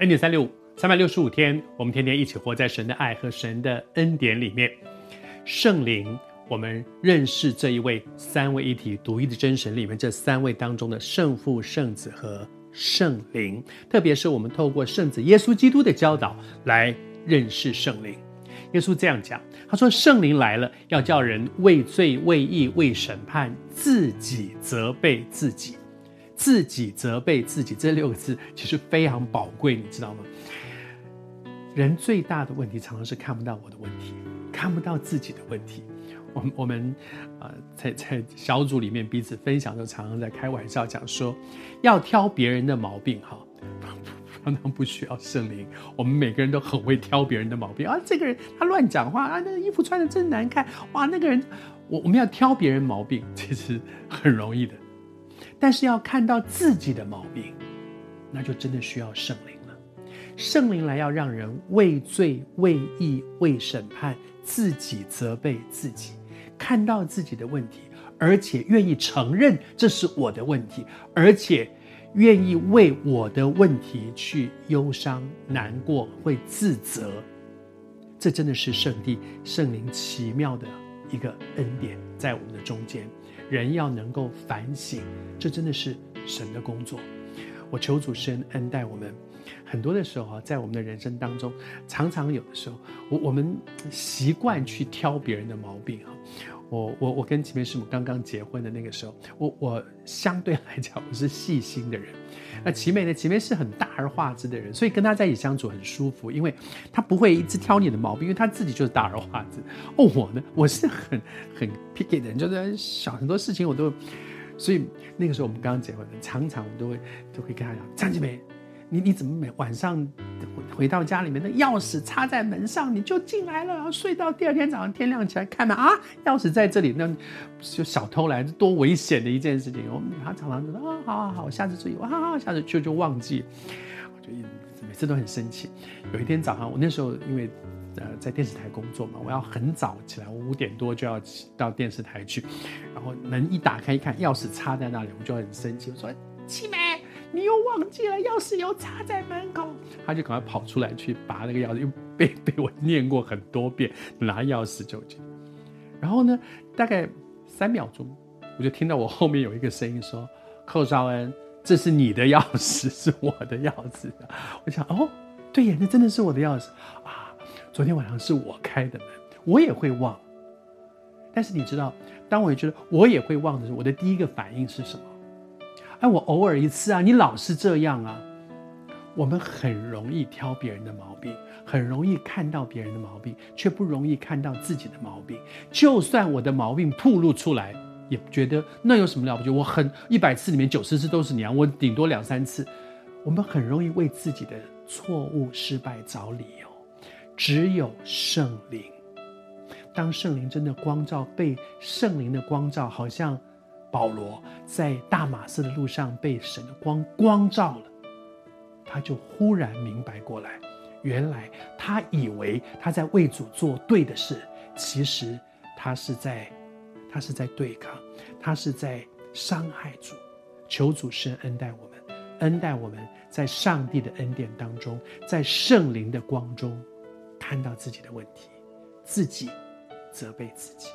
恩典三六五，三百六十五天，我们天天一起活在神的爱和神的恩典里面。圣灵，我们认识这一位三位一体独一的真神里面这三位当中的圣父、圣子和圣灵。特别是我们透过圣子耶稣基督的教导来认识圣灵。耶稣这样讲，他说：“圣灵来了，要叫人为罪、为义、为审判，自己责备自己。”自己责备自己这六个字其实非常宝贵，你知道吗？人最大的问题常常是看不到我的问题，看不到自己的问题。我们我们呃在在小组里面彼此分享的时候，常常在开玩笑讲说，要挑别人的毛病哈，常常不需要圣灵。我们每个人都很会挑别人的毛病啊，这个人他乱讲话啊，那个衣服穿的真难看哇，那个人我我们要挑别人毛病，其实很容易的。但是要看到自己的毛病，那就真的需要圣灵了。圣灵来要让人畏罪、畏义、畏审判，自己责备自己，看到自己的问题，而且愿意承认这是我的问题，而且愿意为我的问题去忧伤、难过、会自责。这真的是圣地、圣灵奇妙的一个恩典，在我们的中间。人要能够反省，这真的是神的工作。我求主施恩待我们。很多的时候啊，在我们的人生当中，常常有的时候，我我们习惯去挑别人的毛病啊。我我我跟前面师母刚刚结婚的那个时候，我我相对来讲我是细心的人。那齐眉呢？齐眉是很大而化之的人，所以跟他在一起相处很舒服，因为他不会一直挑你的毛病，因为他自己就是大而化之。哦，我呢，我是很很 picky 的人，就是小很多事情我都，所以那个时候我们刚结婚，常常我们都会都会跟他讲，张齐梅。你你怎么每晚上回回到家里面，的钥匙插在门上，你就进来了，然后睡到第二天早上天亮起来开门啊，钥匙在这里，那就小偷来，多危险的一件事情。我们他常常就说啊，好好好，下次注意，哇，下次就就忘记，我就每次都很生气。有一天早上，我那时候因为呃在电视台工作嘛，我要很早起来，我五点多就要到电视台去，然后门一打开一看，钥匙插在那里，我就很生气，我说齐梅。你又忘记了钥匙又插在门口，他就赶快跑出来去拔那个钥匙，又被被我念过很多遍，拿钥匙就进。然后呢，大概三秒钟，我就听到我后面有一个声音说：“寇少恩，这是你的钥匙，是我的钥匙。”我想，哦，对呀，那真的是我的钥匙啊！昨天晚上是我开的门，我也会忘。但是你知道，当我觉得我也会忘的时候，我的第一个反应是什么？哎，我偶尔一次啊，你老是这样啊，我们很容易挑别人的毛病，很容易看到别人的毛病，却不容易看到自己的毛病。就算我的毛病暴露出来，也觉得那有什么了不起？我很一百次里面九十次都是你，我顶多两三次。我们很容易为自己的错误、失败找理由。只有圣灵，当圣灵真的光照，被圣灵的光照，好像。保罗在大马色的路上被神的光光照了，他就忽然明白过来，原来他以为他在为主做对的事，其实他是在，他是在对抗，他是在伤害主。求主神恩待我们，恩待我们在上帝的恩典当中，在圣灵的光中，看到自己的问题，自己责备自己。